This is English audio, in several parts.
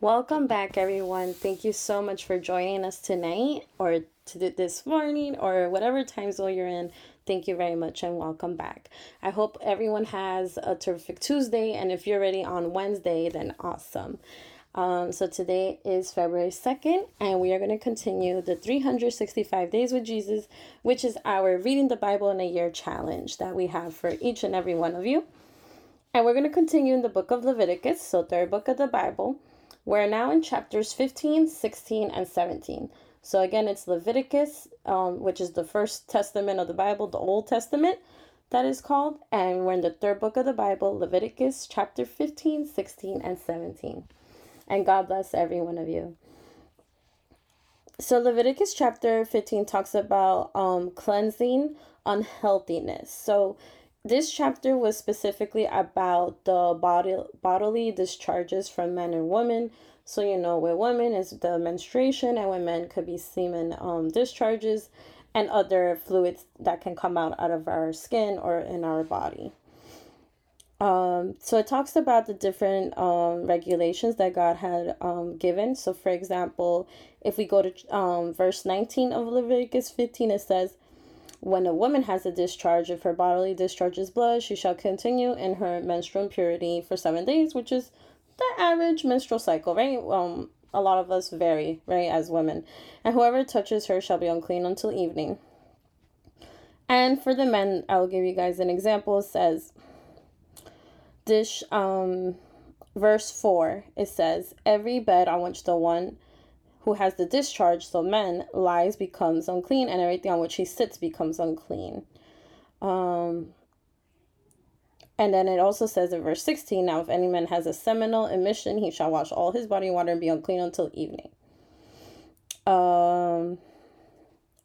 Welcome back, everyone. Thank you so much for joining us tonight or to this morning or whatever time zone you're in. Thank you very much and welcome back. I hope everyone has a terrific Tuesday, and if you're ready on Wednesday, then awesome. Um, so today is February 2nd, and we are going to continue the 365 Days with Jesus, which is our Reading the Bible in a Year challenge that we have for each and every one of you. And we're going to continue in the book of Leviticus, so third book of the Bible. We're now in chapters 15, 16, and 17. So again, it's Leviticus, um, which is the first testament of the Bible, the Old Testament, that is called. And we're in the third book of the Bible, Leviticus chapter 15, 16, and 17. And God bless every one of you. So Leviticus chapter 15 talks about um, cleansing unhealthiness. So this chapter was specifically about the body, bodily discharges from men and women. So, you know, with women is the menstruation, and with men could be semen um, discharges and other fluids that can come out out of our skin or in our body. Um, so it talks about the different um, regulations that God had um, given. So, for example, if we go to um, verse 19 of Leviticus 15, it says, when a woman has a discharge, if her bodily discharges blood, she shall continue in her menstrual impurity for seven days, which is the average menstrual cycle, right? Um, a lot of us vary, right, as women. And whoever touches her shall be unclean until evening. And for the men, I'll give you guys an example. It says, this, um, verse 4, it says, Every bed on which the one who has the discharge, so men, lies becomes unclean, and everything on which he sits becomes unclean. Um, and then it also says in verse 16 Now, if any man has a seminal emission, he shall wash all his body in water and be unclean until evening. Um,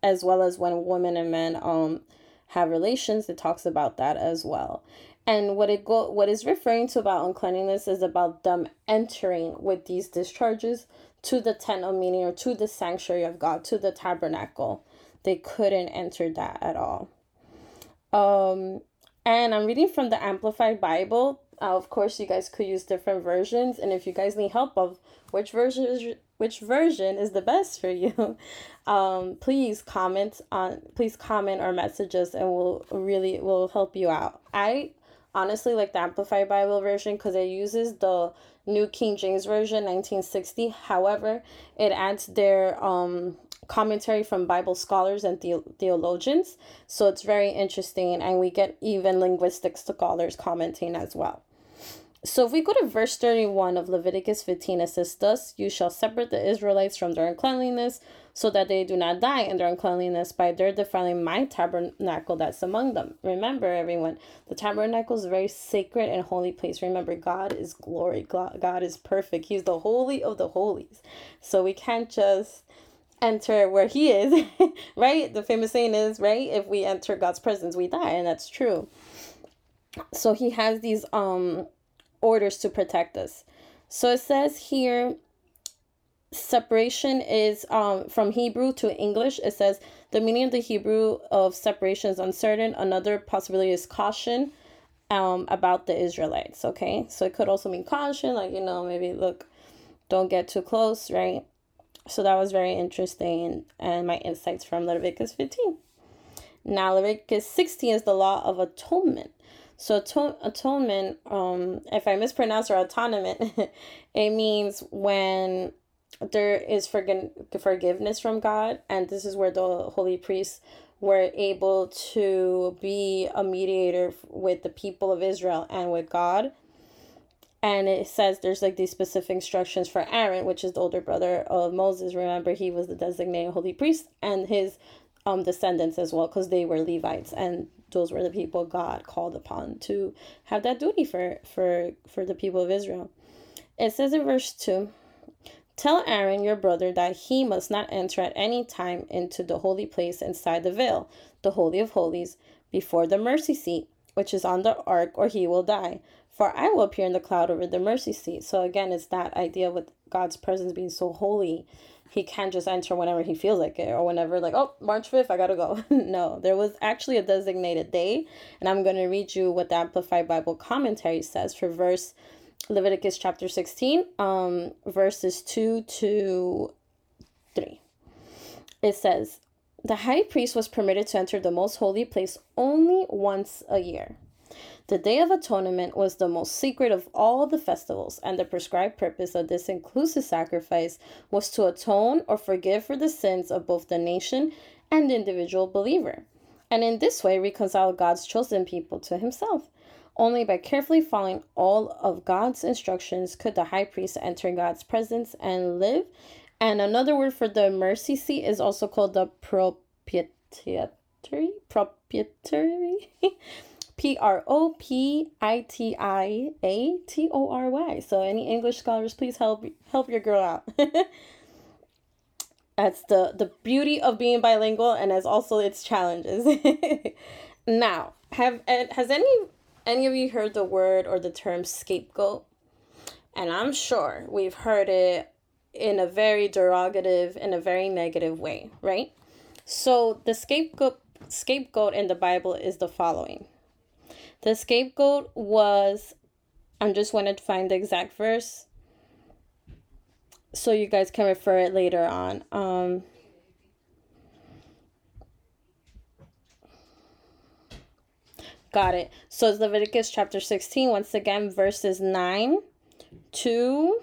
as well as when women and men um, have relations, it talks about that as well. And what it go what is referring to about uncleanliness is about them entering with these discharges to the tent of meeting or to the sanctuary of God, to the tabernacle. They couldn't enter that at all. Um, and I'm reading from the Amplified Bible. Uh, of course, you guys could use different versions, and if you guys need help of which version is which version is the best for you, um, please comment on please comment or message us, and we'll really will help you out. I honestly like the Amplified Bible version because it uses the New King James Version 1960. However, it adds their um, commentary from Bible scholars and the- theologians. So it's very interesting, and we get even linguistic scholars commenting as well. So if we go to verse 31 of Leviticus 15, it says, Thus you shall separate the Israelites from their uncleanliness, so that they do not die in their uncleanliness by their defiling my tabernacle that's among them. Remember, everyone, the tabernacle is a very sacred and holy place. Remember, God is glory, God is perfect. He's the holy of the holies. So we can't just enter where he is, right? The famous saying is, right? If we enter God's presence, we die, and that's true. So he has these um orders to protect us. So it says here separation is um from Hebrew to English. It says the meaning of the Hebrew of separation is uncertain. Another possibility is caution um about the Israelites. Okay, so it could also mean caution, like you know maybe look, don't get too close, right? So that was very interesting and my insights from Leviticus 15. Now Leviticus 16 is the law of atonement. So aton- atonement, um, if I mispronounce or atonement, it means when there is forg- forgiveness from God, and this is where the holy priests were able to be a mediator with the people of Israel and with God. And it says there's like these specific instructions for Aaron, which is the older brother of Moses. Remember, he was the designated holy priest, and his um descendants as well, because they were Levites, and those were the people God called upon to have that duty for for for the people of Israel. It says in verse 2, Tell Aaron your brother that he must not enter at any time into the holy place inside the veil, the holy of holies, before the mercy seat, which is on the ark, or he will die. For I will appear in the cloud over the mercy seat. So again, it's that idea with God's presence being so holy he can't just enter whenever he feels like it or whenever like oh march 5th i gotta go no there was actually a designated day and i'm going to read you what the amplified bible commentary says for verse Leviticus chapter 16, um, verses 2 to 3. It says, The high priest was permitted to enter the most holy place only once a year. The Day of Atonement was the most secret of all the festivals, and the prescribed purpose of this inclusive sacrifice was to atone or forgive for the sins of both the nation and the individual believer, and in this way reconcile God's chosen people to himself. Only by carefully following all of God's instructions could the high priest enter God's presence and live. And another word for the mercy seat is also called the propitiatory. Propitiatory. P R O P I T I A T O R Y. So any English scholars, please help help your girl out. That's the the beauty of being bilingual, and as also its challenges. now, have has any any of you heard the word or the term scapegoat? And I'm sure we've heard it in a very derogative, in a very negative way, right? So the scapegoat scapegoat in the Bible is the following. The scapegoat was, I'm just wanted to find the exact verse so you guys can refer it later on. Um, got it. So it's Leviticus chapter 16, once again, verses 9 to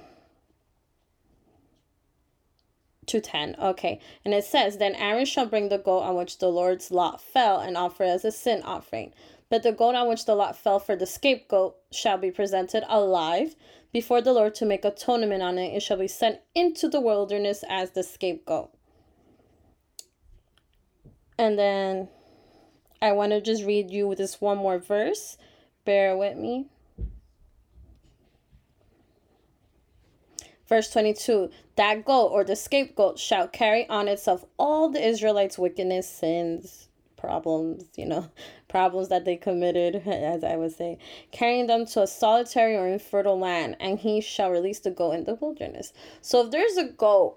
to 10. Okay. And it says, Then Aaron shall bring the goat on which the Lord's lot fell and offer as a sin offering. But the goat on which the lot fell for the scapegoat shall be presented alive before the Lord to make atonement on it. It shall be sent into the wilderness as the scapegoat. And then I want to just read you this one more verse. Bear with me. Verse 22 That goat or the scapegoat shall carry on itself all the Israelites' wickedness, sins, problems, you know, problems that they committed, as I would say, carrying them to a solitary or infertile land, and he shall release the goat in the wilderness. So if there's a goat,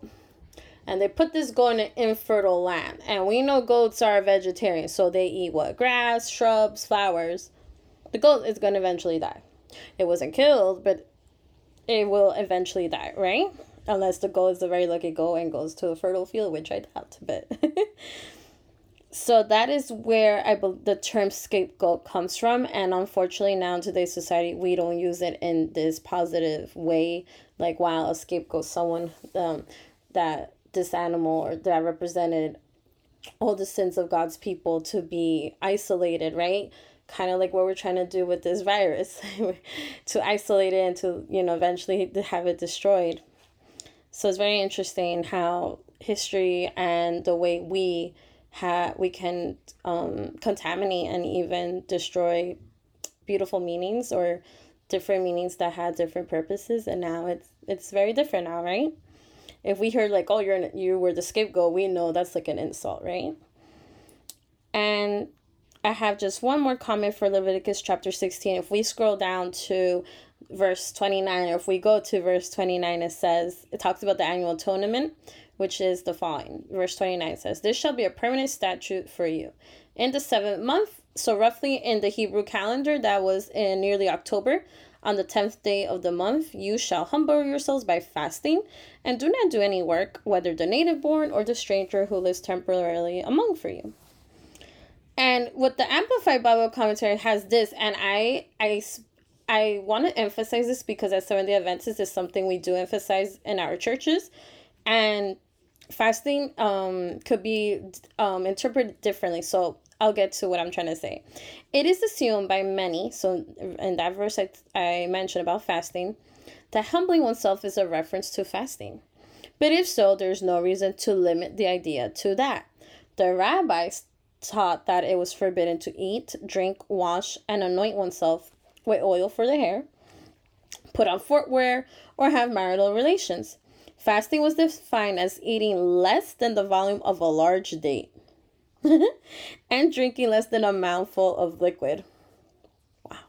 and they put this goat in an infertile land, and we know goats are vegetarian, so they eat what? Grass, shrubs, flowers. The goat is going to eventually die. It wasn't killed, but it will eventually die, right? Unless the goat is a very lucky goat and goes to a fertile field, which I doubt, but. so that is where I be- the term scapegoat comes from, and unfortunately now in today's society we don't use it in this positive way. Like while a scapegoat, someone um, that this animal or that represented all the sins of God's people to be isolated, right? Kind of like what we're trying to do with this virus, to isolate it and to you know eventually have it destroyed. So it's very interesting how history and the way we ha- we can um, contaminate and even destroy beautiful meanings or different meanings that had different purposes and now it's it's very different now right? If we heard like oh you're you were the scapegoat we know that's like an insult right? And i have just one more comment for leviticus chapter 16 if we scroll down to verse 29 or if we go to verse 29 it says it talks about the annual atonement which is the following. Verse 29 says, This shall be a permanent statute for you. In the seventh month, so roughly in the Hebrew calendar, that was in nearly October, on the tenth day of the month, you shall humble yourselves by fasting, and do not do any work, whether the native born or the stranger who lives temporarily among for you. And what the Amplified Bible commentary has this, and I I I want to emphasize this because as Seventh Day Adventists is something we do emphasize in our churches, and fasting um could be um interpreted differently. So i'll get to what i'm trying to say. It is assumed by many so in that verse i, I mentioned about fasting that humbling oneself is a reference to fasting. But if so there's no reason to limit the idea to that. The rabbis taught that it was forbidden to eat drink wash and anoint oneself with oil for the hair put on footwear or have marital relations Fasting was defined as eating less than the volume of a large date and drinking less than a mouthful of liquid. Wow.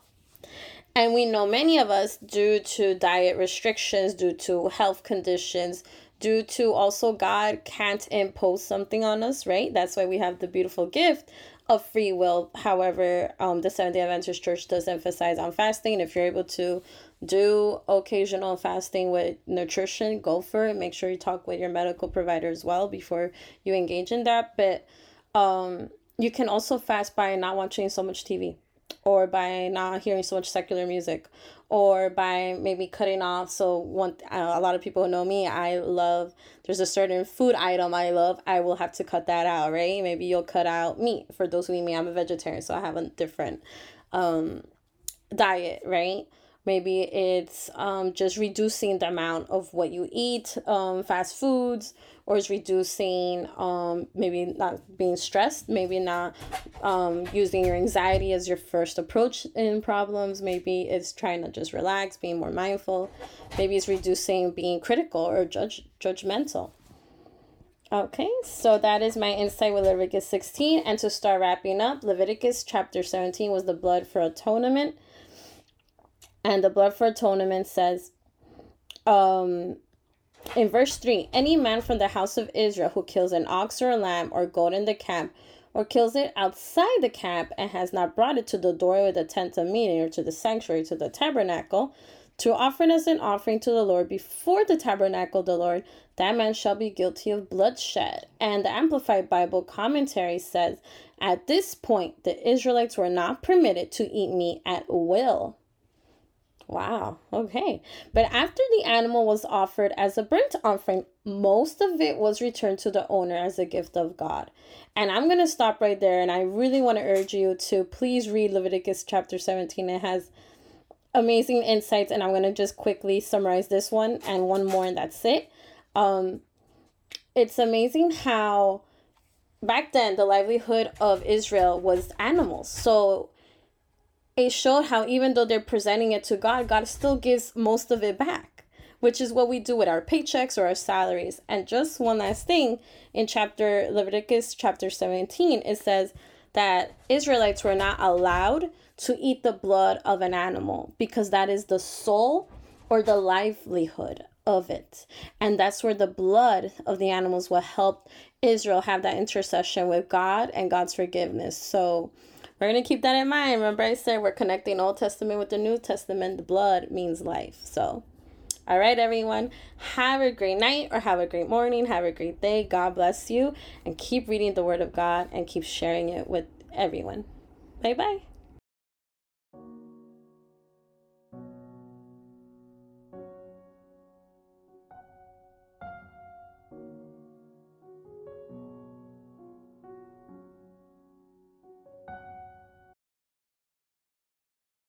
And we know many of us, due to diet restrictions, due to health conditions, due to also God can't impose something on us, right? That's why we have the beautiful gift of free will. However, um, the Seventh day Adventist Church does emphasize on fasting. And If you're able to do occasional fasting with nutrition, go for it. Make sure you talk with your medical provider as well before you engage in that. But um, you can also fast by not watching so much TV or by not hearing so much secular music or by maybe cutting off. So one a lot of people know me. I love there's a certain food item i love. I will have to cut that out right? Maybe you'll cut out meat. For those who eat me i'm a vegetarian so i have a different um diet right maybe it's um, just reducing the amount of what you eat um, fast foods or it's reducing um, maybe not being stressed maybe not um, using your anxiety as your first approach in problems maybe it's trying to just relax being more mindful maybe it's reducing being critical or judge judgmental Okay, so that is my insight with Leviticus 16. And to start wrapping up, Leviticus chapter 17 was the blood for atonement. And the blood for atonement says, um, in verse 3 Any man from the house of Israel who kills an ox or a lamb or goat in the camp, or kills it outside the camp and has not brought it to the door of the tent of meeting or to the sanctuary, to the tabernacle, to offer it as an offering to the Lord before the tabernacle of the Lord, that man shall be guilty of bloodshed. And the Amplified Bible commentary says, At this point, the Israelites were not permitted to eat meat at will. Wow. Okay. But after the animal was offered as a burnt offering, most of it was returned to the owner as a gift of God. And I'm going to stop right there. And I really want to urge you to please read Leviticus chapter 17. It has amazing insights. And I'm going to just quickly summarize this one and one more, and that's it. Um, it's amazing how back then the livelihood of Israel was animals. So it showed how even though they're presenting it to God, God still gives most of it back, which is what we do with our paychecks or our salaries. And just one last thing in chapter Leviticus chapter 17, it says that Israelites were not allowed to eat the blood of an animal because that is the soul or the livelihood of it. And that's where the blood of the animals will help Israel have that intercession with God and God's forgiveness. So we're going to keep that in mind. Remember, I said we're connecting Old Testament with the New Testament. The blood means life. So, all right, everyone. Have a great night or have a great morning. Have a great day. God bless you. And keep reading the Word of God and keep sharing it with everyone. Bye bye.